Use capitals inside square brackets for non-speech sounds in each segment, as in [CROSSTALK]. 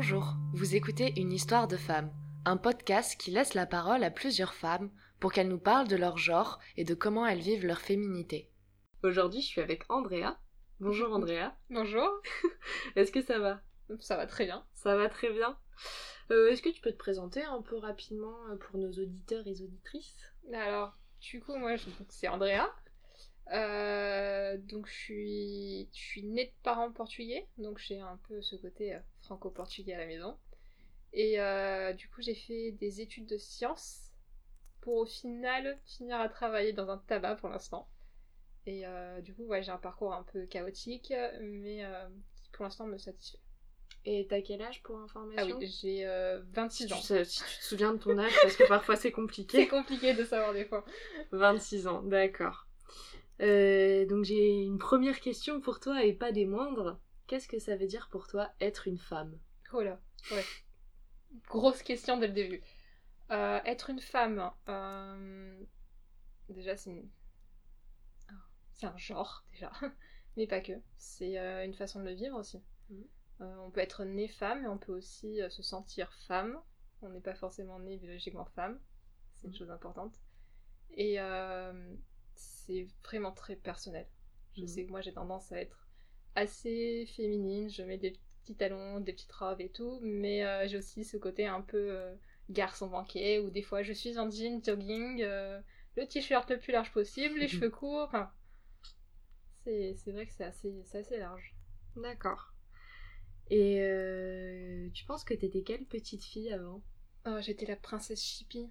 Bonjour, vous écoutez Une histoire de femme, un podcast qui laisse la parole à plusieurs femmes pour qu'elles nous parlent de leur genre et de comment elles vivent leur féminité. Aujourd'hui, je suis avec Andrea. Bonjour Andrea. [LAUGHS] Bonjour. Est-ce que ça va? Ça va très bien. Ça va très bien. Euh, Est-ce que tu peux te présenter un peu rapidement euh, pour nos auditeurs et auditrices? Alors, du coup, moi, je- donc, c'est Andrea. Euh, donc, je suis, je suis née de parents portugais, donc j'ai un peu ce côté euh, franco-portugais à la maison. Et euh, du coup, j'ai fait des études de sciences pour au final finir à travailler dans un tabac pour l'instant. Et euh, du coup, ouais, j'ai un parcours un peu chaotique, mais euh, qui pour l'instant me satisfait. Et t'as quel âge pour Ah information oui, j'ai euh, 26 si ans. tu, sais- si tu te souviens de ton âge, parce que parfois c'est [LAUGHS] C'est compliqué. compliqué de savoir des fois. 26 ans, d'accord. Donc j'ai une première question pour toi et pas des moindres. Qu'est-ce que ça veut dire pour toi être une femme? Oh là, ouais. Grosse question dès le début. Euh, être une femme, euh, déjà c'est une- c'est un genre déjà, [LAUGHS] mais pas que. C'est euh, une façon de le vivre aussi. Mhm. On peut être né femme, mais on peut aussi se sentir femme. On n'est pas forcément né biologiquement femme. C'est une Mhm. chose importante. Et c'est vraiment très personnel. Je Mhm. sais que moi j'ai tendance à être assez féminine, je mets des petits talons, des petites robes et tout, mais euh, j'ai aussi ce côté un peu euh, garçon banquet où des fois je suis en jean, jogging, euh, le t-shirt le plus large possible, les [LAUGHS] cheveux courts, enfin. C'est c'est vrai que c'est assez, c'est assez large. D'accord. Et euh, tu penses que t'étais quelle petite fille avant? Oh, j'étais la princesse Chippy.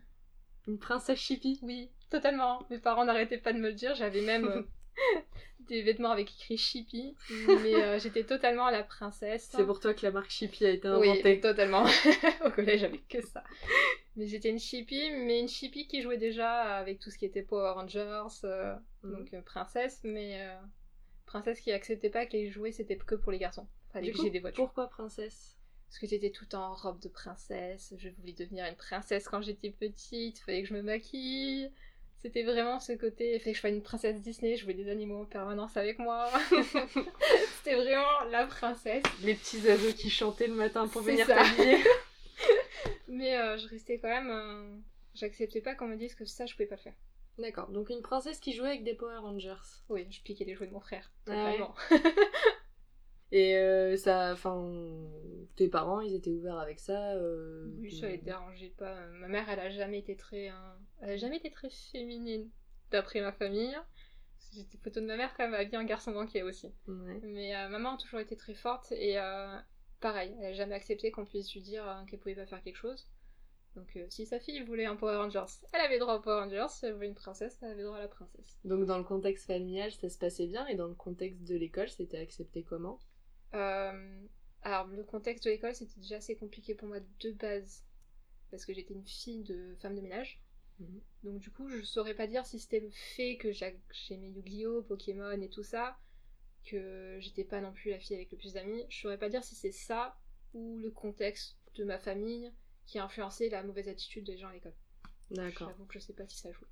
Une princesse chippie Oui, totalement. Mes parents n'arrêtaient pas de me le dire. J'avais même [LAUGHS] des vêtements avec écrit Chippy. [LAUGHS] Mais euh, j'étais totalement la princesse. C'est pour toi que la marque Chippy a été Oui, inventée. totalement. [LAUGHS] Au collège, j'avais que ça. Mais j'étais une Chippy, mais une Chippy qui jouait déjà avec tout ce qui était Power Rangers, euh, Mhm. donc euh, princesse, mais princesse qui acceptait pas que les jouets c'était que pour les garçons. Fallait Du que coup, j'ai des voitures. pourquoi princesse? Parce que j'étais tout en robe de princesse, je voulais devenir une princesse quand j'étais petite, fallait que je me maquille. C'était vraiment ce côté, il fallait que je sois une princesse Disney, je voulais des animaux en permanence avec moi. [LAUGHS] C'était vraiment la princesse. Les petits oiseaux qui chantaient le matin pour venir t'habiller. [LAUGHS] Mais euh, je restais quand même. euh, J'acceptais pas qu'on me dise que ça, je pouvais pas le faire. D'accord, donc une princesse qui jouait avec des Power Rangers. Oui, je piquais les jouets de mon frère. Ah ouais. [LAUGHS] Et euh, ça, enfin, tes parents, ils étaient ouverts avec ça. euh, Oui, ça les dérangeait pas. Ma mère, elle a jamais été très. euh, Elle a jamais été très féminine, d'après ma famille. J'ai des photos de ma mère quand même habillée en garçon banquier aussi. Ouais. Mais euh, maman a toujours été très forte et euh, pareil, elle a jamais accepté qu'on puisse lui dire euh, qu'elle pouvait pas faire quelque chose. Donc euh, si sa fille voulait un Power Rangers, elle avait droit au Power Rangers. Si elle voulait une princesse, elle avait droit à la princesse. Donc dans le contexte familial, ça se passait bien, et dans le contexte de l'école, c'était accepté comment? Alors, le contexte de l'école, c'était déjà assez compliqué pour moi de base. Parce que j'étais une fille de femme de ménage. Mhm. Donc, du coup, je saurais pas dire si c'était le fait que j'a- j'aimais Yu-Gi-Oh!, Pokémon et tout ça, que j'étais pas non plus la fille avec le plus d'amis. Je saurais pas dire si c'est ça ou le contexte de ma famille qui a influencé la mauvaise attitude des gens à l'école. D'accord. J'avoue que je sais pas si ça joue.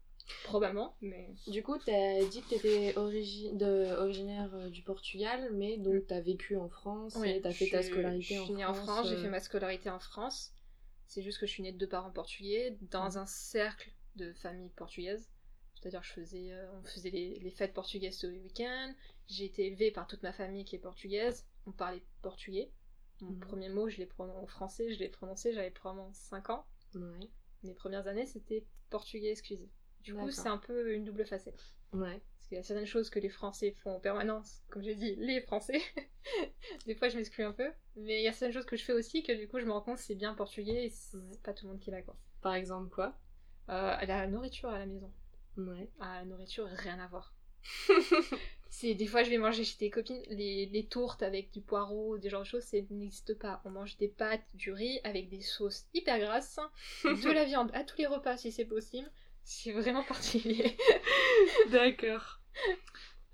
Probablement, mais. Du coup, t'as dit que t'étais origi- de- originaire euh, du Portugal, mais donc t'as vécu en France et t'as fait je ta suis- scolarité je en suis France. née en France, j'ai euh, fait ma scolarité en France. C'est juste que je suis née de deux parents portugais dans Mhm. un cercle de famille portugaise. C'est-à-dire je faisais, euh, on faisait les, les fêtes portugaises tous les week-ends. J'ai été élevée par toute ma famille qui est portugaise. On parlait portugais. Mon Mhm. premier mot, je l'ai prononcé en français, je l'ai prononcé, j'avais probablement 5 ans. Ouais. Mes premières années, c'était portugais exclusif. Du coup, c'est un peu une double facette. Ouais. Parce qu'il y a certaines choses que les Français font en permanence, comme j'ai dit, les Français. [LAUGHS] des fois, je m'exclus un peu. Mais il y a certaines choses que je fais aussi que du coup, je me rends compte c'est bien portugais et c'est Ouais. pas tout le monde qui l'a, quoi. Par exemple, quoi? Euh, la nourriture à la maison. Ouais. Ah, la nourriture, rien à voir. [LAUGHS] c'est des fois, je vais manger chez tes copines les, les tourtes avec du poireau, des genres de choses, ça n'existe pas. On mange des pâtes, du riz avec des sauces hyper grasses, de [LAUGHS] la viande à tous les repas si c'est possible. C'est vraiment particulier. [LAUGHS] D'accord.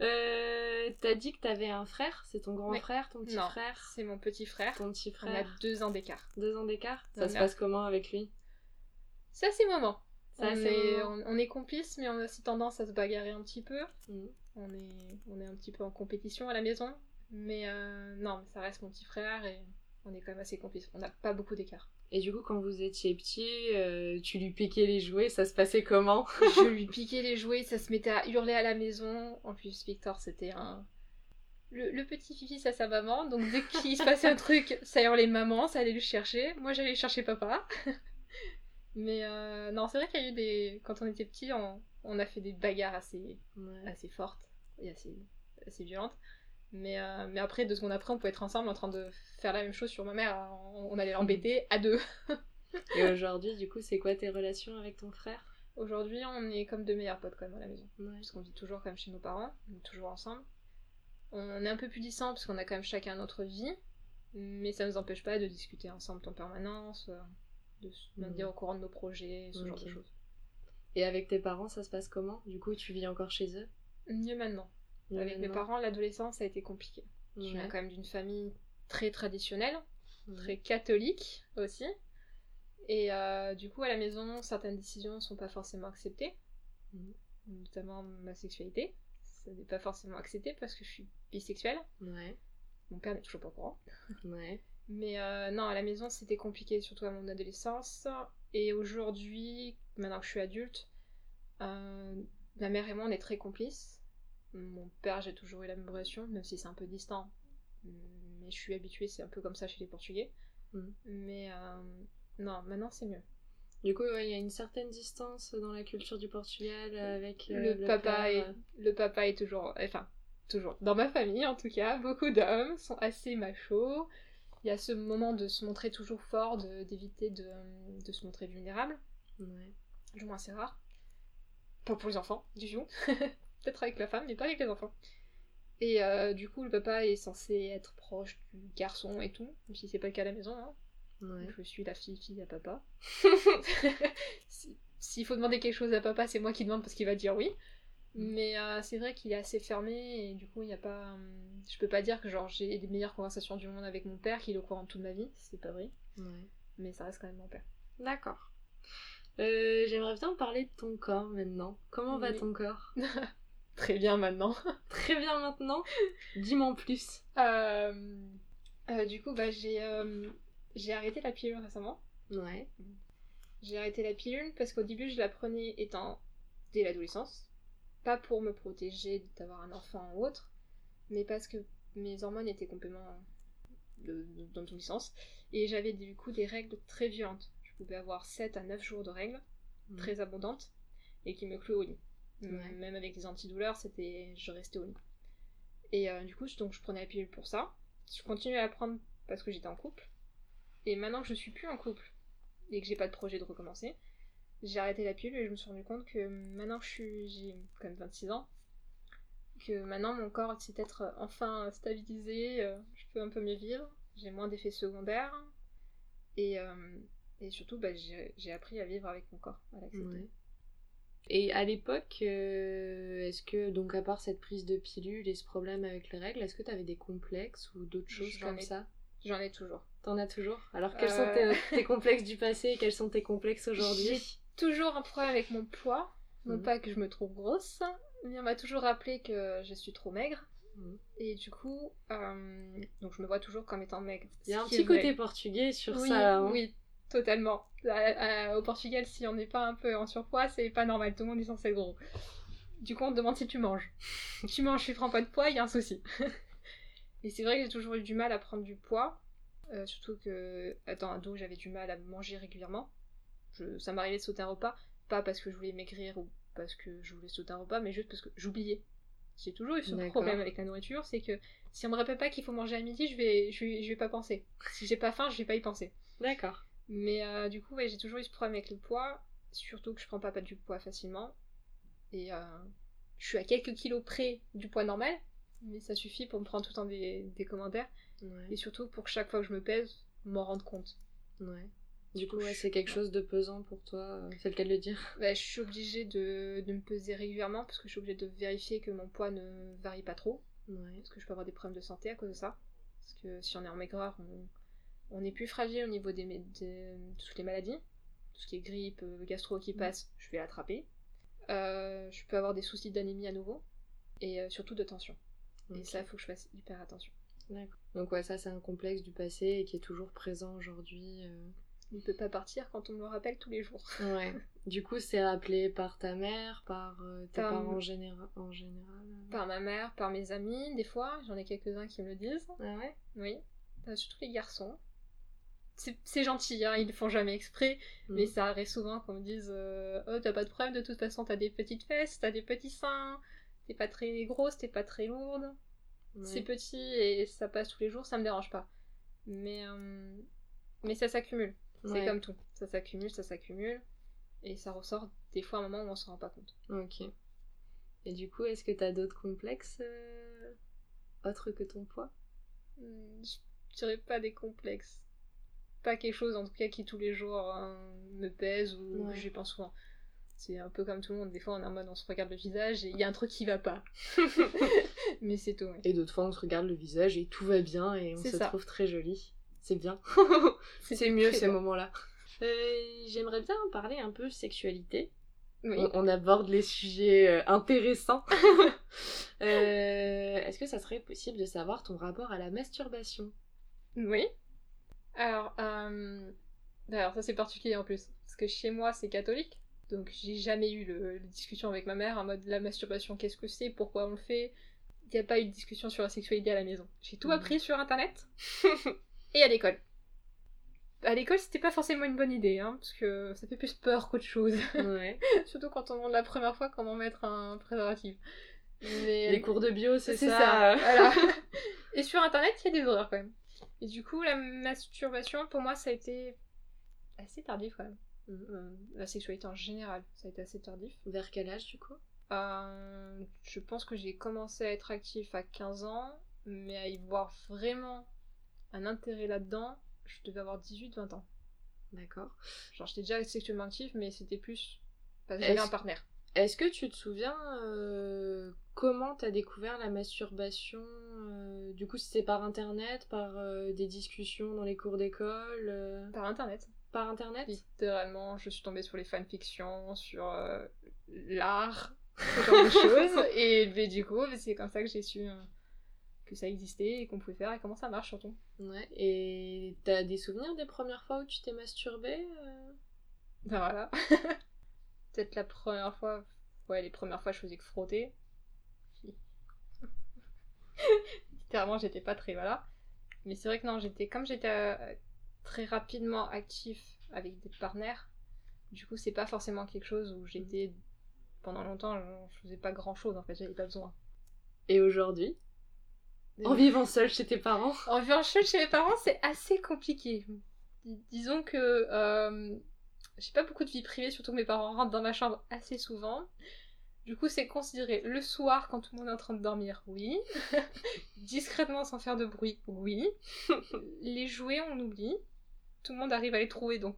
Euh, t'as dit que t'avais un frère, c'est ton grand frère, ton petit Non. frère C'est mon petit frère. Ton petit On a frère deux ans d'écart. Deux ans d'écart? Ça se passe comment avec lui? C'est moment. C'est on, assez est, moment. on, on est complices, mais on a aussi tendance à se bagarrer un petit peu. Mhm. On est, on est un petit peu en compétition à la maison. Mais euh, non, mais ça reste mon petit frère et On est quand même assez complices. On n'a pas beaucoup d'écart. Et du coup, quand vous étiez petit, euh, tu lui piquais les jouets, ça se passait comment [LAUGHS] Je lui piquais les jouets, ça se mettait à hurler à la maison. En plus, Victor, c'était un. Le, petit fifi, ça sa maman. Donc dès qu'il se passait un [LAUGHS] truc, ça hurlait maman, ça allait le chercher. Moi, j'allais chercher papa. [LAUGHS] Mais euh, non, c'est vrai qu'il y a eu des. Quand on était petit, on, a fait des bagarres assez, assez fortes et assez, assez violentes. Mais, euh, mais après, deux secondes après, on pouvait être ensemble en train de faire la même chose sur ma mère. On, allait l'embêter à deux. [LAUGHS] et aujourd'hui, du coup, c'est quoi tes relations avec ton frère? Aujourd'hui, on est comme deux meilleurs potes quand même à la maison. Parce qu'on vit toujours comme chez nos parents, on est toujours ensemble. On est un peu plus distants parce qu'on a quand même chacun notre vie. Mais ça ne nous empêche pas de discuter ensemble en permanence, euh, de se maintenir au courant de nos projets, ce genre de choses. Et avec tes parents, ça se passe comment? Du coup, tu vis encore chez eux? Mieux maintenant. Avec mes parents, l'adolescence a été compliqué. Je viens quand même d'une famille très traditionnelle, très catholique aussi. Et euh, du coup, à la maison, certaines décisions ne sont pas forcément acceptées, notamment ma sexualité. Ça n'est pas forcément accepté parce que je suis bisexuelle. Mon père n'est toujours pas au courant. Mais euh, non, à la maison, c'était compliqué, surtout à mon adolescence. Et aujourd'hui, maintenant que je suis adulte, euh, ma mère et moi, on est très complices. Mon père, j'ai toujours eu la même relation, même si c'est un peu distant. Mais je suis habituée, c'est un peu comme ça chez les Portugais. Mm. Mais euh, non, maintenant c'est mieux. Du coup, il y a une certaine distance dans la culture du Portugal avec euh, le, papa. Et, le papa est toujours, enfin, toujours dans ma famille en tout cas, beaucoup d'hommes sont assez machos. Il y a ce moment de se montrer toujours fort, d'éviter de, de, se montrer vulnérable. Ouais. Du moins, c'est rare. Pas pour les enfants, du [LAUGHS] tout. Peut-être avec la femme, mais pas avec les enfants. Et euh, du coup, le papa est censé être proche du garçon et tout, même si c'est pas le cas à la maison. Hein. Je suis la fille, fille à papa. [LAUGHS] S'il faut demander quelque chose à papa, c'est moi qui demande parce qu'il va dire oui. Mm. Mais euh, c'est vrai qu'il est assez fermé et du coup, il n'y a pas. Hum, je peux pas dire que genre j'ai les meilleures conversations du monde avec mon père, qu'il est au courant de toute ma vie, c'est pas vrai. Mais ça reste quand même mon père. D'accord. Euh, j'aimerais bien parler de ton corps maintenant. Comment va ton corps? [LAUGHS] Très bien maintenant. [LAUGHS] Très bien maintenant Dis-moi en plus. Euh, euh, du coup, bah, j'ai, euh, j'ai arrêté la pilule récemment. Ouais. J'ai arrêté la pilule parce qu'au début, je la prenais étant dès l'adolescence. Pas pour me protéger d'avoir un enfant ou autre, mais parce que mes hormones étaient complètement dans tous les sens. Et j'avais du coup des règles très violentes. Je pouvais avoir 7 à 9 jours de règles, très abondantes, et qui me clouaient au lit. Même avec les antidouleurs, c'était je restais au lit. Et euh, du coup, donc je prenais la pilule pour ça. Je continuais à la prendre parce que j'étais en couple. Et maintenant que je suis plus en couple et que j'ai pas de projet de recommencer, j'ai arrêté la pilule et je me suis rendu compte que maintenant que je suis, j'ai quand même 26 ans, que maintenant mon corps s'est être enfin stabilisé, euh, je peux un peu mieux vivre, j'ai moins d'effets secondaires et, euh, et surtout bah, j'ai appris à vivre avec mon corps, à l'accepter. Et à l'époque, euh, est-ce que, donc à part cette prise de pilule et ce problème avec les règles, est-ce que tu avais des complexes ou d'autres choses comme ça? J'en ai toujours. T'en as toujours? Alors quels sont euh. tes, complexes du passé et quels sont tes complexes aujourd'hui? J'ai toujours un problème avec mon poids. Non mhm. pas que je me trouve grosse, mais on m'a toujours rappelé que je suis trop maigre. Mhm. Et du coup, euh, donc je me vois toujours comme étant maigre. Il y a un petit côté portugais sur ça. Hein. Oui, Totalement. au Portugal, si on n'est pas un peu en surpoids, c'est pas normal. Tout le monde est censé être gros. Du coup, on te demande si tu manges. [LAUGHS] tu manges, tu prends pas de poids, il y a un souci. [LAUGHS] Et c'est vrai que j'ai toujours eu du mal à prendre du poids. Euh, surtout que, étant ado, j'avais du mal à manger régulièrement. Je, ça m'arrivait de sauter un repas, pas parce que je voulais maigrir ou parce que je voulais sauter un repas, mais juste parce que j'oubliais. J'ai toujours eu ce problème avec la nourriture, c'est que si on me rappelle pas qu'il faut manger à midi, je vais, je vais, je vais pas penser. Si j'ai pas faim, je vais pas y penser. D'accord. Mais euh, du coup, j'ai toujours eu ce problème avec le poids, surtout que je prends pas, pas du poids facilement. Et euh, je suis à quelques kilos près du poids normal, mais ça suffit pour me prendre tout le temps des, commentaires. Et surtout pour que chaque fois que je me pèse, m'en rendre compte. Ouais. Du coup, ouais, c'est quelque chose de pesant pour toi, euh, c'est le cas de le dire [LAUGHS] bah, Je suis obligée de, me peser régulièrement parce que je suis obligée de vérifier que mon poids ne varie pas trop. Parce que je peux avoir des problèmes de santé à cause de ça. Parce que si on est en maigreur, on, on est plus fragile au niveau des, de toutes les maladies. Tout ce qui est grippe, euh, gastro qui mm. passe, je vais l'attraper. Euh, je peux avoir des soucis d'anémie à nouveau. Et euh, surtout de tension. Et ça, il faut que je fasse hyper attention. Donc ouais, ça c'est un complexe du passé et qui est toujours présent aujourd'hui. euh. Il ne peut pas partir quand on me le rappelle tous les jours. Ouais. [LAUGHS] Du coup, c'est rappelé par ta mère, par euh, tes Par- parents en, généra- en général. euh. Par ma mère, par mes amis, des fois, j'en ai quelques-uns qui me le disent. Ah ouais? Oui, surtout les garçons. C'est gentil, hein, ils le font jamais exprès, Mm. mais ça arrive souvent qu'on me dise euh, Oh, t'as pas de problème, de toute façon, t'as des petites fesses, t'as des petits seins, t'es pas très grosse, t'es pas très lourde. Ouais. C'est petit et ça passe tous les jours, ça me dérange pas. Mais, euh, mais ça s'accumule. C'est Ouais. comme tout. Ça s'accumule, ça s'accumule. Et ça ressort des fois à un moment où on s'en rend pas compte. Ok. Et du coup, est-ce que t'as d'autres complexes euh, autres que ton poids? Hmm, Je dirais pas des complexes. Pas quelque chose en tout cas qui tous les jours euh, me pèse ou Ouais. j'y pense souvent. C'est un peu comme tout le monde, des fois on est en mode on se regarde le visage et il y a un truc qui va pas. [LAUGHS] Mais c'est tout. ouais. Et d'autres fois, on se regarde le visage et tout va bien et on se ça. trouve très jolie. C'est bien. [LAUGHS] c'est mieux ces moments-là. Euh, J'aimerais bien parler un peu sexualité. Oui. On, on aborde les sujets euh, intéressants. [LAUGHS] Euh, Est-ce que ça serait possible de savoir ton rapport à la masturbation? Oui. Alors, euh... alors ça c'est particulier en plus. Parce que chez moi c'est catholique. Donc j'ai jamais eu le, la discussion avec ma mère en mode la masturbation, qu'est-ce que c'est, pourquoi on le fait? Il n'y a pas eu de discussion sur la sexualité à la maison. J'ai tout Mhm. appris sur internet [LAUGHS] et à l'école. À l'école c'était pas forcément une bonne idée, hein, parce que ça fait plus peur qu'autre chose. Ouais. [LAUGHS] Surtout quand on demande la première fois comment mettre un préservatif. Mais... Les cours de bio, c'est C'est ça. ça, voilà. [LAUGHS] Et sur internet, il y a des horreurs quand même. Et du coup, la masturbation, pour moi, ça a été assez tardif quand même. Euh, La sexualité en général, ça a été assez tardif. Vers quel âge du coup? Euh, je pense que j'ai commencé à être actif à 15 ans, mais à y voir vraiment un intérêt là-dedans, je devais avoir 18-20 ans. D'accord. Genre, j'étais déjà sexuellement active, mais c'était plus parce que j'avais un partenaire. Est-ce que tu te souviens euh, comment t'as découvert la masturbation euh, Du coup, c'était par internet, par euh, des discussions dans les cours d'école, Par internet. par internet? Littéralement, je suis tombée sur les fanfictions, sur l'art, ce genre de choses. [LAUGHS] Et du coup, c'est comme ça que j'ai su que ça existait et qu'on pouvait faire et comment ça marche surtout. Ouais. Et t'as des souvenirs des premières fois où tu t'es masturbée Ben voilà. [LAUGHS] Peut-être la première fois, ouais, les premières fois, je faisais que frotter. [LAUGHS] Littéralement, j'étais pas très voilà. Mais c'est vrai que non, j'étais comme j'étais euh, très rapidement actif avec des partenaires. Du coup, c'est pas forcément quelque chose où j'étais pendant longtemps, je, faisais pas grand chose en fait, j'avais pas besoin. Et aujourd'hui En vivant seule chez tes parents En vivant seule chez mes parents, c'est assez compliqué. Dis- disons que euh, j'ai pas beaucoup de vie privée, surtout que mes parents rentrent dans ma chambre assez souvent. Du coup, c'est considéré le soir quand tout le monde est en train de dormir, oui. [LAUGHS] Discrètement sans faire de bruit, oui. Les jouets, on oublie. Tout le monde arrive à les trouver, donc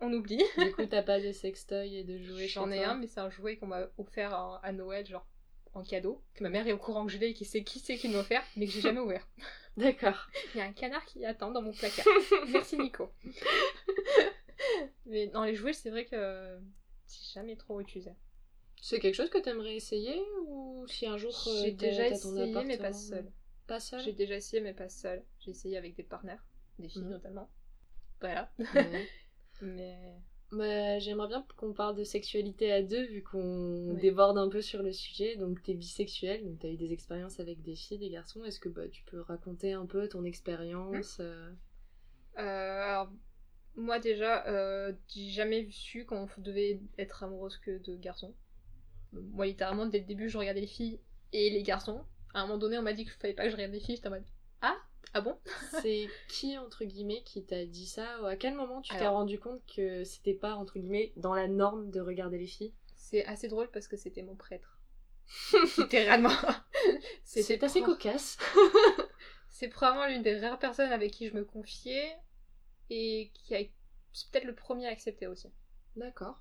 on oublie. Du coup, t'as pas de sextoy et de jouets J'en ai un, mais c'est un jouet qu'on m'a offert à, à Noël, genre en cadeau. Que ma mère est au courant que je l'ai et qui sait qui c'est qui m'a offert, mais que j'ai jamais ouvert. D'accord. Il y a un canard qui attend dans mon placard. [LAUGHS] Merci Nico. [LAUGHS] Mais dans les jouets, c'est vrai que j'ai jamais trop utilisé. C'est quelque chose que t'aimerais essayer ou si un jour euh, J'ai déjà essayé, mais pas seule. Pas seul J'ai déjà essayé, mais pas seule. J'ai essayé avec des partenaires, des filles Mhm. notamment. Voilà. Ouais. [LAUGHS] Mais Bah, J'aimerais bien qu'on parle de sexualité à deux, vu qu'on déborde un peu sur le sujet. Donc, t'es bisexuelle, donc t'as eu des expériences avec des filles, des garçons. Est-ce que bah, tu peux raconter un peu ton expérience euh, euh, alors, moi déjà, euh, j'ai jamais su qu'on devait être amoureuse que de garçons. Moi, littéralement, dès le début, je regardais les filles et les garçons. À un moment donné, on m'a dit qu'il fallait pas que je regarde les filles. J'étais en mode Ah Ah bon? [LAUGHS] C'est qui, entre guillemets, qui t'a dit ça? Ou à quel moment tu t'es rendu compte que c'était pas, entre guillemets, dans la norme de regarder les filles? C'est assez drôle parce que c'était mon prêtre. [LAUGHS] Littéralement. C'est assez cocasse. [LAUGHS] C'est probablement l'une des rares personnes avec qui je me confiais et qui a. C'est peut-être le premier à accepter aussi. D'accord.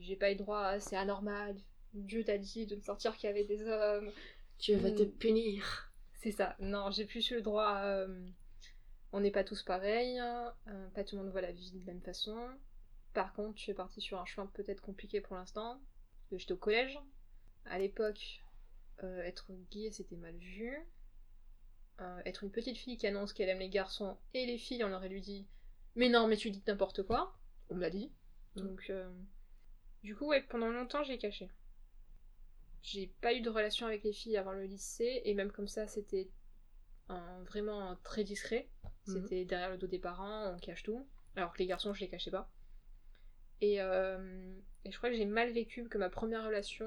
J'ai pas eu droit à c'est anormal. Dieu t'a dit de ne sortir qu'avec des hommes. Dieu va te Mm. punir. C'est ça. Non, j'ai plus eu le droit à. euh, on n'est pas tous pareils. hein, euh, pas tout le monde voit la vie de la même façon. Par contre, je suis partie sur un chemin peut-être compliqué pour l'instant. J'étais au collège. À l'époque, euh, être gay c'était mal vu. Euh, être une petite fille qui annonce qu'elle aime les garçons et les filles, on aurait lui dit Mais non, mais tu dis n'importe quoi. On me l'a dit. Mm. Donc, euh, du coup, ouais, pendant longtemps, j'ai caché. J'ai pas eu de relation avec les filles avant le lycée, et même comme ça, c'était un- vraiment très discret. Mhm. C'était derrière le dos des parents, on cache tout. Alors que les garçons, je les cachais pas. Et, euh, et je crois que j'ai mal vécu que ma première relation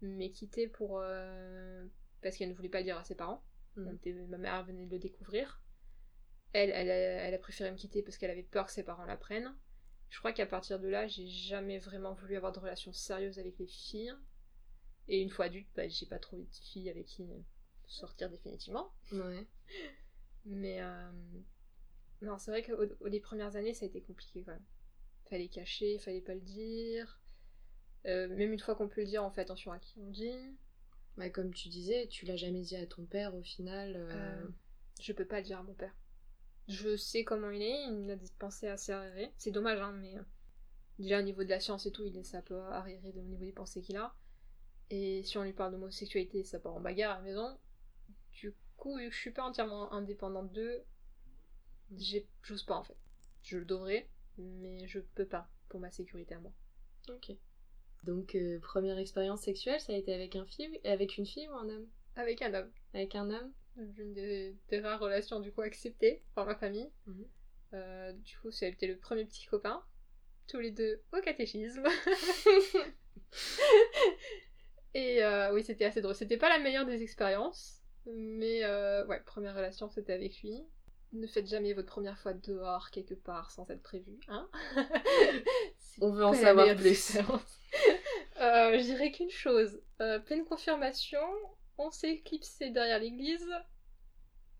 m'ait quittée pour. parce qu'elle ne voulait pas le dire à ses parents. Était- ma mère venait de le découvrir. Elle, elle, a, elle a préféré me quitter parce qu'elle avait peur que ses parents l'apprennent. Je crois qu'à partir de là, j'ai jamais vraiment voulu avoir de relations sérieuses avec les filles. Et une fois adulte, bah, j'ai pas trouvé de filles avec qui sortir définitivement. Ouais. Mais euh, non, c'est vrai qu'au au- les premières années, ça a été compliqué quand même. Fallait cacher, fallait pas le dire. Euh, même une fois qu'on peut le dire, on fait attention à qui on dit. Bah, comme tu disais, tu l'as jamais dit à ton père au final. euh, Euh, je peux pas le dire à mon père. Je sais comment il est, il a des pensées assez arriérées. C'est dommage, hein, mais euh, déjà au niveau de la science et tout, il est un peu arriéré au niveau des pensées qu'il a. Et si on lui parle d'homosexualité, ça part en bagarre à la maison. Du coup, vu que je suis pas entièrement indépendante d'eux, j'ose pas en fait. Je le devrais, mais je peux pas pour ma sécurité à moi. Ok. Donc, euh, première expérience sexuelle, ça a été avec un fille, avec une fille ou un homme? Avec un homme. Avec un homme? Une des, des rares relations du coup acceptées par ma famille. Mhm. Euh, du coup, ça a été le premier petit copain. Tous les deux au catéchisme. [LAUGHS] [LAUGHS] Et euh, oui, c'était assez drôle. C'était pas la meilleure des expériences. Mais ouais, première relation, c'était avec lui. Ne faites jamais votre première fois dehors quelque part sans être prévu, hein [LAUGHS] On veut en savoir plus. Euh, je dirais qu'une chose. Euh, pleine confirmation, on s'est éclipsé derrière l'église.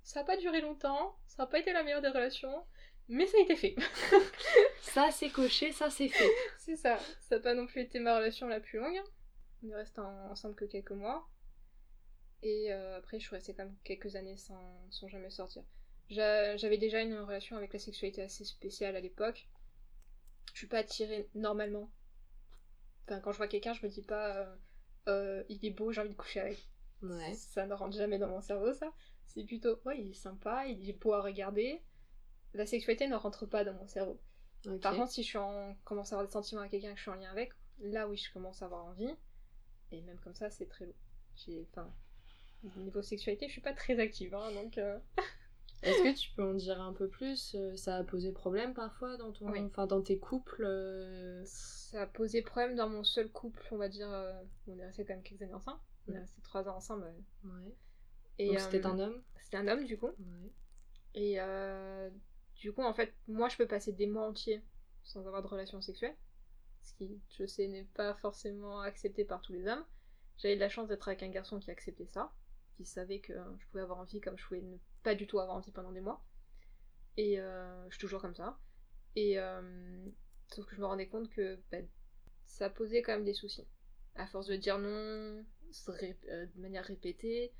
Ça n'a pas duré longtemps, ça n'a pas été la meilleure des relations, mais ça a été fait. [LAUGHS] Ça, c'est coché, ça, c'est fait. [LAUGHS] C'est ça. Ça n'a pas non plus été ma relation la plus longue. On est restés en- ensemble que quelques mois. Et euh, après, je suis restée quand même quelques années sans, sans jamais sortir. J'a- J'avais déjà une relation avec la sexualité assez spéciale à l'époque. Je suis pas attirée normalement. Enfin, quand je vois quelqu'un, je me dis pas euh, Euh, il est beau, j'ai envie de coucher avec. Ouais. Ça ne rentre jamais dans mon cerveau, ça. C'est plutôt, ouais, il est sympa, il est beau à regarder. La sexualité ne rentre pas dans mon cerveau. Par contre, si je suis en... commence à avoir des sentiments avec quelqu'un que je suis en lien avec, là oui, je commence à avoir envie. Et même comme ça, c'est très lourd. J'ai... Enfin, niveau sexualité, je suis pas très active, hein, donc... euh, [LAUGHS] Est-ce que tu peux en dire un peu plus euh, Ça a posé problème parfois dans ton, Oui. enfin dans tes couples euh, Ça a posé problème dans mon seul couple, on va dire. euh, On est resté quand même quelques années ensemble. On est resté trois ans ensemble. euh, Ouais. Et, c'était euh, un homme. C'était un homme, du coup. Ouais. Et du coup, en fait, moi, je peux passer des mois entiers sans avoir de relation sexuelle. Ce qui, je sais, n'est pas forcément accepté par tous les hommes. J'avais de la chance d'être avec un garçon qui acceptait ça, qui savait que je pouvais avoir envie comme je pouvais ne pas du tout avoir envie pendant des mois. Et euh, je suis toujours comme ça. Et euh, sauf que je me rendais compte que bah, ça posait quand même des soucis. À force de dire non euh, de manière répétée,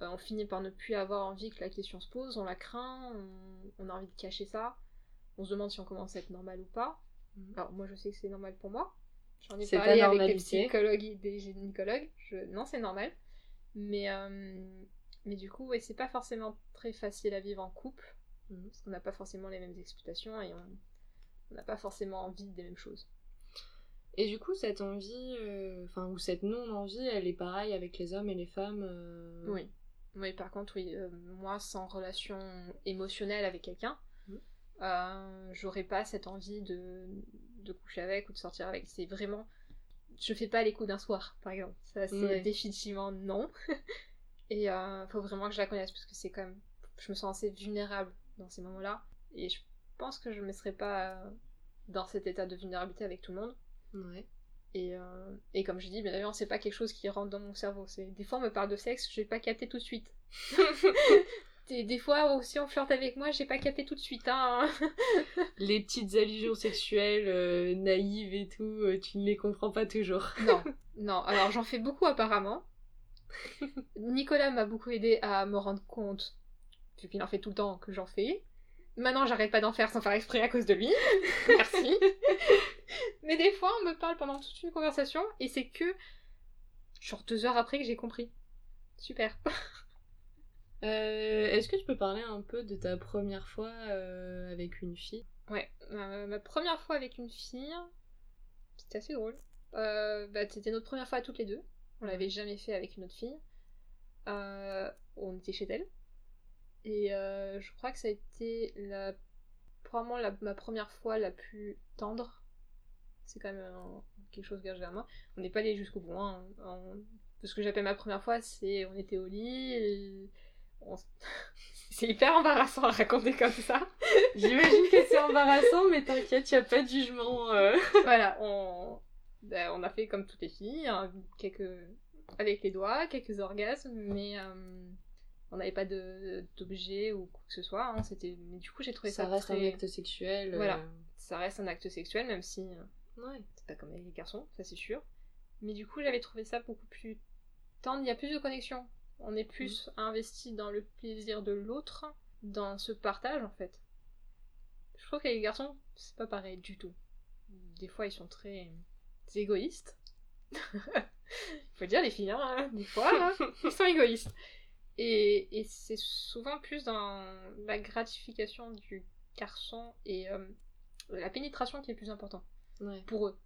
on finit par ne plus avoir envie que la question se pose, on la craint, on, on a envie de cacher ça, on se demande si on commence à être normal ou pas. Mhm. Alors moi je sais que c'est normal pour moi. J'en ai C'est parlé avec des psychologues et des gynécologues. Je... Non c'est normal. Mais, euh, mais du coup ouais, c'est pas forcément très facile à vivre en couple. Mhm. Parce qu'on n'a pas forcément les mêmes explications et on n'a pas forcément envie des mêmes choses. Et du coup, cette envie, euh, enfin, ou cette non-envie, elle est pareille avec les hommes et les femmes euh, Oui. Oui, par contre, oui, euh, moi, sans relation émotionnelle avec quelqu'un, euh, j'aurais pas cette envie de, de coucher avec ou de sortir avec. C'est vraiment. Je fais pas les coups d'un soir, par exemple. Ça, c'est Ouais. définitivement non. [LAUGHS] Et euh, faut vraiment que je la connaisse, parce que c'est quand même. Je me sens assez vulnérable dans ces moments-là. Et je pense que je me serais pas euh, dans cet état de vulnérabilité avec tout le monde. Ouais. Et, euh, et comme je dis, bien évidemment, c'est pas quelque chose qui rentre dans mon cerveau. C'est Des fois, on me parle de sexe, je vais pas capter tout de suite. [LAUGHS] des, des fois, aussi, on flirte avec moi, j'ai pas capté tout de suite. Hein. [LAUGHS] Les petites allusions sexuelles euh, naïves et tout, tu ne les comprends pas toujours. non, [LAUGHS] non. Alors, j'en fais beaucoup apparemment. [LAUGHS] Nicolas m'a beaucoup aidé à me rendre compte, vu qu'il en fait tout le temps, que j'en fais. Maintenant, j'arrête pas d'en faire sans faire exprès à cause de lui. [LAUGHS] Merci. Mais des fois, on me parle pendant toute une conversation et c'est que, genre deux heures après que j'ai compris. Super. [LAUGHS] Euh, Est-ce que tu peux parler un peu de ta première fois avec une fille? Ouais, ma première fois avec une fille, c'était assez drôle. bah, c'était notre première fois toutes les deux. On l'avait jamais fait avec une autre fille. on était chez elle. Et je crois que ça a été la probablement ma première fois la plus tendre. C'est quand même quelque chose que à moi. On n'est pas allé jusqu'au bout. Hein. ce que j'appelle ma première fois, c'est on était au lit et [LAUGHS] c'est hyper embarrassant à raconter comme ça. J'imagine que c'est embarrassant, mais t'inquiète, y a pas de jugement. Euh. voilà, on... Ben, on a fait comme toutes les filles, hein, quelques avec les doigts, quelques orgasmes, mais euh, on n'avait pas d'objet ou quoi que ce soit. Hein. C'était, mais du coup, j'ai trouvé ça. Ça reste un acte sexuel. Voilà, euh. ça reste un acte sexuel, même si ouais. c'est pas comme avec les garçons, ça c'est sûr. Mais du coup, j'avais trouvé ça beaucoup plus tendre. Il y a plus de connexion on est plus mm. investi dans le plaisir de l'autre, dans ce partage en fait. Je trouve que les garçons, c'est pas pareil du tout. Des fois, ils sont très égoïstes. [LAUGHS] Faut dire les filles, hein, des fois, hein, ils sont égoïstes. Et, c'est souvent plus dans la gratification du garçon et euh, la pénétration qui est plus important pour eux.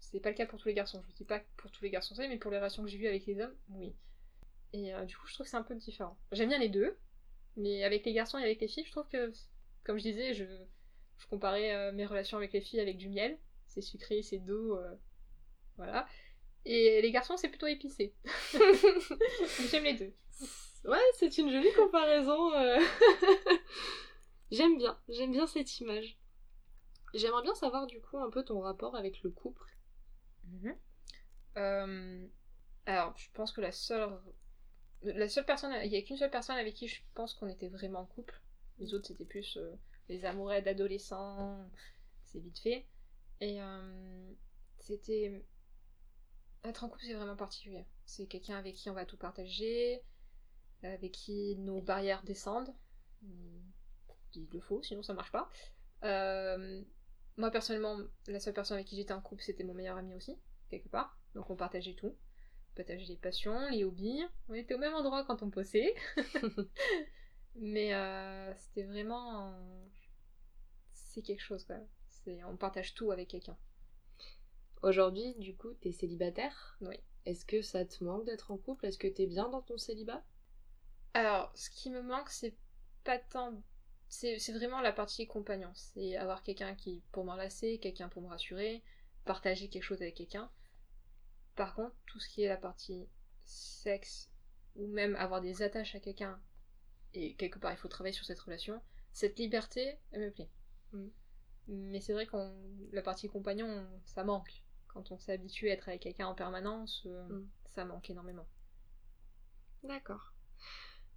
C'est pas le cas pour tous les garçons. Je dis pas pour tous les garçons, mais pour les relations que j'ai vues avec les hommes, oui. Et euh, du coup, je trouve que c'est un peu différent. J'aime bien les deux, mais avec les garçons et avec les filles, je trouve que, comme je disais, je, je comparais euh, mes relations avec les filles avec du miel. C'est sucré, c'est doux, voilà. Et les garçons, c'est plutôt épicé. [LAUGHS] J'aime les deux. Ouais, c'est une jolie comparaison. [LAUGHS] j'aime bien, j'aime bien cette image. J'aimerais bien savoir du coup un peu ton rapport avec le couple. Mhm. Alors, je pense que la seule la seule personne, il y a qu'une seule personne avec qui je pense qu'on était vraiment en couple. Les autres, c'était plus euh, les amoureux d'adolescents, c'est vite fait. Et euh, c'était. Être en couple, c'est vraiment particulier. C'est quelqu'un avec qui on va tout partager, avec qui nos barrières descendent. Il le faut, sinon ça marche pas. Euh, moi, personnellement, la seule personne avec qui j'étais en couple, c'était mon meilleur ami aussi, quelque part. Donc on partageait tout partager les passions, les hobbies. On était au même endroit quand on posait. [LAUGHS] Mais euh, c'était vraiment. C'est quelque chose quoi. On partage tout avec quelqu'un. Aujourd'hui, du coup, t'es célibataire? Oui. Est-ce que ça te manque d'être en couple? Est-ce que t'es bien dans ton célibat? Alors, ce qui me manque, c'est pas tant. C'est vraiment la partie compagnon. C'est avoir quelqu'un qui pour m'enlacer, quelqu'un pour me rassurer, partager quelque chose avec quelqu'un. Par contre, tout ce qui est la partie sexe, ou même avoir des attaches à quelqu'un, et quelque part il faut travailler sur cette relation, cette liberté, elle me plaît. Mm. Mais c'est vrai que la partie compagnon, ça manque. Quand on s'est habitué à être avec quelqu'un en permanence, euh, mm. ça manque énormément. D'accord.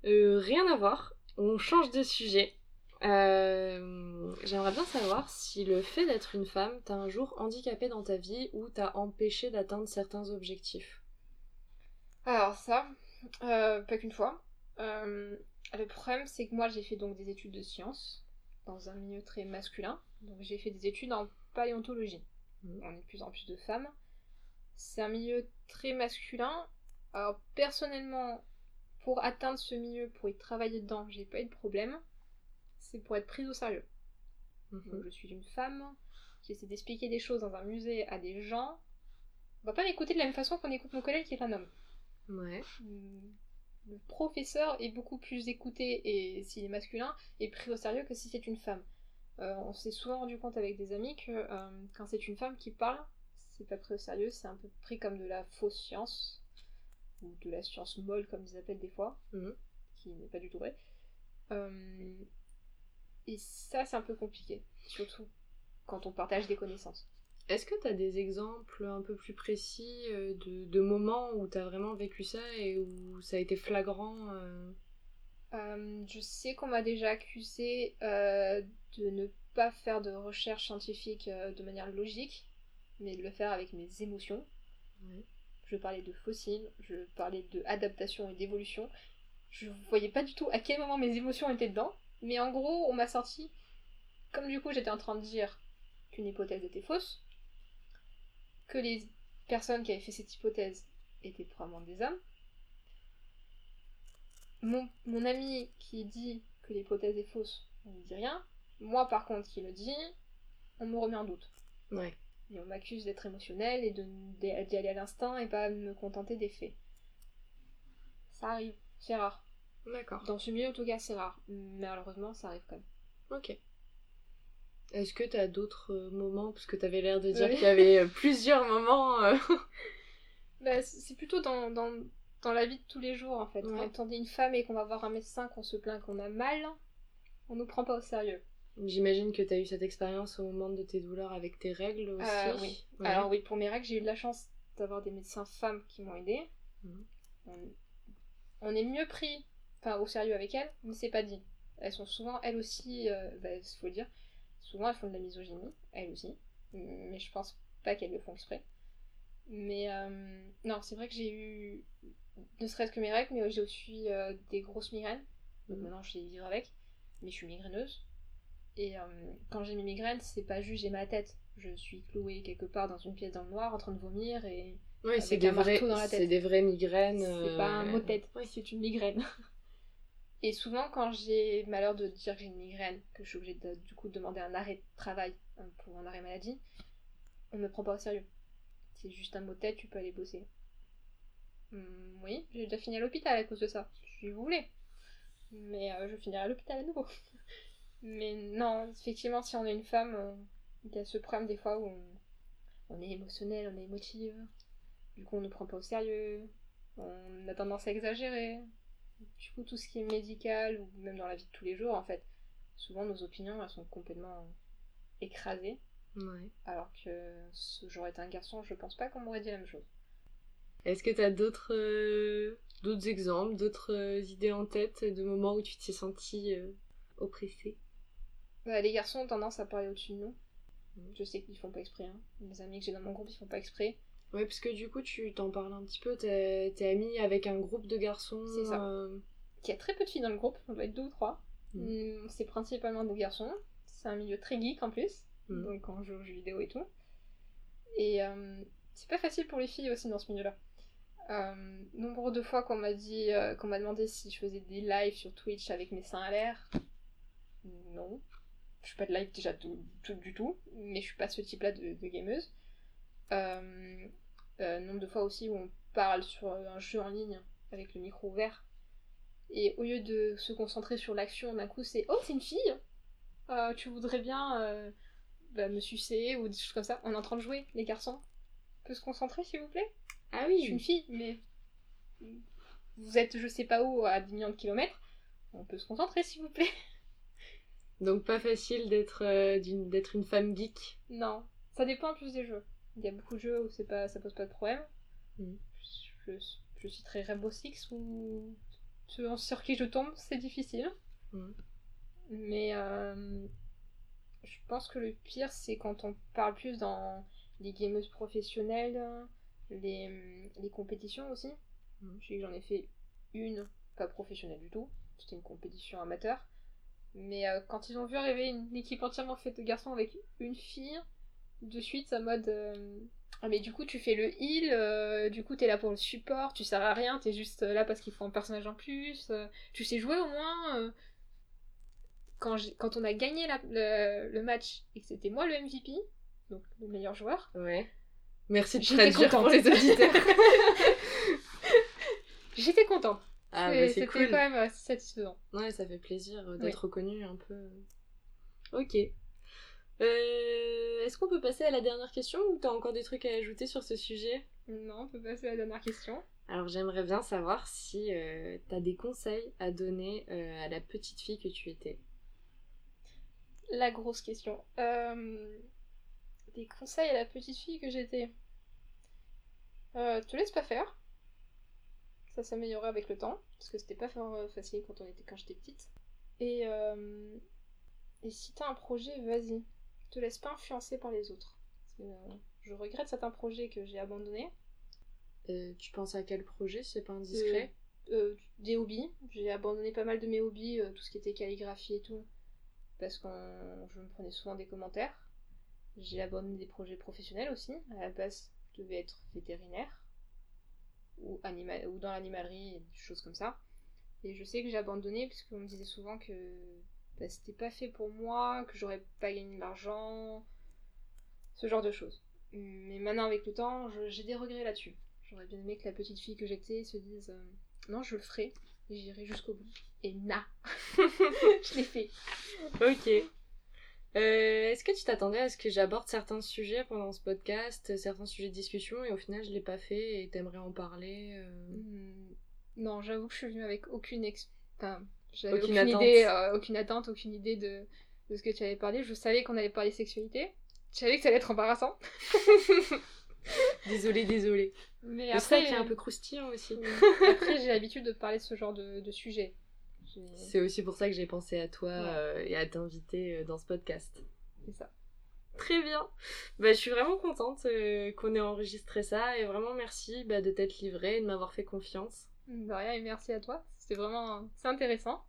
Euh, rien à voir. On change de sujet. Euh, j'aimerais bien savoir si le fait d'être une femme t'a un jour handicapé dans ta vie ou t'a empêché d'atteindre certains objectifs. Alors ça, euh, pas qu'une fois. Euh, le problème c'est que moi j'ai fait donc des études de sciences dans un milieu très masculin. Donc j'ai fait des études en paléontologie. On est de plus en plus de femmes. C'est un milieu très masculin. Alors personnellement, pour atteindre ce milieu, pour y travailler dedans, j'ai pas eu de problème c'est pour être prise au sérieux. Mhm. je suis une femme qui essaie d'expliquer des choses dans un musée à des gens. On va pas m'écouter de la même façon qu'on écoute mon collègue qui est un homme. Ouais. Hmm. Le professeur est beaucoup plus écouté et s'il est masculin est pris au sérieux que si c'est une femme. Euh, on s'est souvent rendu compte avec des amis que euh, quand c'est une femme qui parle, c'est pas pris au sérieux, c'est un peu pris comme de la fausse science ou de la science molle comme ils appellent des fois, mhm. qui n'est pas du tout vrai. Euh, et ça, c'est un peu compliqué, surtout quand on partage des connaissances. Est-ce que tu as des exemples un peu plus précis euh, de, moments où tu as vraiment vécu ça et où ça a été flagrant euh euh, Je sais qu'on m'a déjà accusé de ne pas faire de recherche scientifique de manière logique, mais de le faire avec mes émotions. Je parlais de fossiles, je parlais de adaptation et d'évolution. Je voyais pas du tout à quel moment mes émotions étaient dedans. Mais en gros, on m'a sorti, comme du coup j'étais en train de dire qu'une hypothèse était fausse, que les personnes qui avaient fait cette hypothèse étaient probablement des hommes, mon, mon ami qui dit que l'hypothèse est fausse, on ne dit rien. Moi, par contre, qui le dit, on me remet en doute. Ouais. Et on m'accuse d'être émotionnel et de- d'y aller à l'instinct et pas me contenter des faits. Ça arrive, c'est rare. D'accord. Dans ce milieu, en tout cas, c'est rare. Malheureusement, ça arrive quand même. Ok. Est-ce que t'as d'autres euh, moments? Parce que t'avais l'air de dire Oui. qu'il y avait euh, plusieurs moments. euh, [LAUGHS] Bah, c'est plutôt dans, dans, dans la vie de tous les jours, en fait. Ouais. Quand on est une femme et qu'on va voir un médecin, qu'on se plaint qu'on a mal, on nous prend pas au sérieux. J'imagine que t'as eu cette expérience au moment de tes douleurs avec tes règles aussi. Euh, oui. Ouais. Alors oui, pour mes règles, j'ai eu de la chance d'avoir des médecins femmes qui m'ont aidé. Mhm. On, on est mieux pris enfin, au sérieux avec elles, mais c'est pas dit. Elles sont souvent, elles aussi, euh, bah, il faut le dire, souvent elles font de la misogynie, elles aussi. Mais je pense pas qu'elles le font exprès. Mais euh, non, c'est vrai que j'ai eu, ne serait-ce que mes règles, mais j'ai aussi euh, des grosses migraines. Donc Mhm. maintenant je sais vivre avec, mais je suis migraineuse. Et euh, quand j'ai mes migraines, c'est pas juste j'ai ma tête. Je suis clouée quelque part dans une pièce dans le noir en train de vomir et Ouais, c'est des, vrais, dans la tête. c'est des vraies migraines. c'est euh, pas un mot de tête, ouais. c'est une migraine. [LAUGHS] Et souvent, quand j'ai malheur de dire que j'ai une migraine, que je suis obligée de, du coup de demander un arrêt de travail hein, pour un arrêt maladie, on me prend pas au sérieux. C'est juste un mot de tête, tu peux aller bosser. Hum, oui, j'ai déjà fini à l'hôpital à cause de ça, si vous voulez. Mais euh, je finirai à l'hôpital à nouveau. [LAUGHS] Mais non, effectivement, si on est une femme, euh, il y a ce problème des fois où on, on est émotionnel, on est émotive. Du coup, on ne prend pas au sérieux. On a tendance à exagérer. Du coup, tout ce qui est médical ou même dans la vie de tous les jours, en fait, souvent nos opinions, elles sont complètement écrasées. Ouais. Alors que si j'aurais été un garçon, je pense pas qu'on m'aurait dit la même chose. Est-ce que t'as d'autres euh, d'autres exemples, d'autres euh, idées en tête de moments où tu t'es sentie euh, oppressée? Bah, les garçons ont tendance à parler au-dessus de nous. Mhm. Je sais qu'ils font pas exprès. Hein. Les amis que j'ai dans mon groupe, ils font pas exprès. Ouais, parce que du coup, tu t'en parles un petit peu, t'es t'es amie avec un groupe de garçons. C'est ça. Il y a très peu de filles dans le groupe, on doit être deux ou trois. Mhm. Hum, C'est principalement des garçons. C'est un milieu très geek en plus. Mhm. Donc on joue aux jeux vidéo et tout. Et c'est pas facile pour les filles aussi dans ce milieu-là. Euh, nombre de fois qu'on m'a dit, euh, qu'on m'a demandé si je faisais des lives sur Twitch avec mes seins à l'air. Non. Je suis pas de live déjà du tout, mais je suis pas ce type-là de, de gameuse. Euh, nombre de fois aussi où on parle sur un jeu en ligne avec le micro ouvert. Et au lieu de se concentrer sur l'action, d'un coup c'est Oh, c'est une fille Tu voudrais bien bah, me sucer ou des choses comme ça. On est en train de jouer, les garçons. On peut se concentrer s'il vous plaît? Ah Je suis une oui fille, mais vous êtes je sais pas où à 10 millions de kilomètres. On peut se concentrer s'il vous plaît. [LAUGHS] Donc pas facile d'être euh, d'être une femme geek. Non, ça dépend en plus des jeux. Il y a beaucoup de jeux où c'est pas, ça pose pas de problème. Mhm. Je, je, je citerai Rainbow Six où sur qui je tombe, c'est difficile. Mhm. Mais euh, je pense que le pire, c'est quand on parle plus dans les gameuses professionnelles, les, les compétitions aussi. Mhm. Je sais que j'en ai fait une, pas professionnelle du tout. C'était une compétition amateur. Mais euh, quand ils ont vu arriver une équipe entièrement faite de garçons avec une fille, de suite, ça mode. euh, Ah, mais du coup, tu fais le heal, euh, du coup, t'es là pour le support, tu sers à rien, t'es juste là parce qu'il faut un personnage en plus, tu sais jouer au moins. Quand, quand on a gagné la- le, le match et que c'était moi le MVP, donc le meilleur joueur, Ouais. Merci de traduire pour contente. les auditeurs. [LAUGHS] j'étais contente. ah C'est- bah C'était cool. quand même assez satisfaisant. Ouais, ça fait plaisir euh, Oui. d'être reconnu un peu. Ok. Euh, Est-ce qu'on peut passer à la dernière question ou t'as encore des trucs à ajouter sur ce sujet? Non, on peut passer à la dernière question. Alors j'aimerais bien savoir si euh, t'as des conseils à donner euh, à la petite fille que tu étais. La grosse question. Des conseils à la petite fille que j'étais. Euh, te laisse pas faire. Ça s'améliorait avec le temps, parce que c'était pas fa- facile quand on était quand j'étais petite. Et, euh, et si t'as un projet, vas-y. Te laisse pas influencer par les autres. Que, euh, je regrette certains projets que j'ai abandonnés. Tu penses à quel projet? C'est pas indiscret? des hobbies. J'ai abandonné pas mal de mes hobbies, tout ce qui était calligraphie et tout, parce que je me prenais souvent des commentaires. J'ai abandonné des projets professionnels aussi. À la base, je devais être vétérinaire ou, dans l'animalerie, des choses comme ça. Et je sais que j'ai abandonné parce qu'on me disait souvent que bah, c'était pas fait pour moi, que j'aurais pas gagné d'argent, ce genre de choses. Mais maintenant, avec le temps, j'ai des regrets là-dessus. J'aurais bien aimé que la petite fille que j'étais se dise euh, non, je le ferai et j'irai jusqu'au bout. Et na [LAUGHS] Je l'ai fait. Ok. Euh, est-ce que tu t'attendais à ce que j'aborde certains sujets pendant ce podcast, certains sujets de discussion, et au final je l'ai pas fait et t'aimerais en parler euh hmm, Non, j'avoue que je suis venue avec aucune ex... enfin, j'avais aucune, idée, aucune attente, aucune idée de, de ce que tu allais parler. Je savais qu'on allait parler sexualité. Je savais que ça allait être embarrassant. [LAUGHS] désolée, désolée. Mais après, c'est un peu croustillant aussi. après, j'ai l'habitude de parler de ce genre de, de sujet. C'est aussi pour ça que j'ai pensé à toi euh, et à t'inviter euh, dans ce podcast. C'est ça. Très bien. Bah, je suis vraiment contente euh, qu'on ait enregistré ça et vraiment merci bah, de t'être livrée et de m'avoir fait confiance. De rien et merci à toi. C'était vraiment c'est intéressant.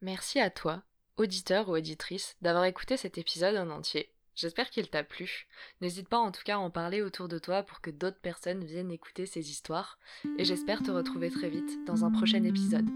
Merci à toi, auditeur ou auditrice, d'avoir écouté cet épisode en entier. J'espère qu'il t'a plu. N'hésite pas en tout cas à en parler autour de toi pour que d'autres personnes viennent écouter ces histoires. Et j'espère te retrouver très vite dans un prochain épisode.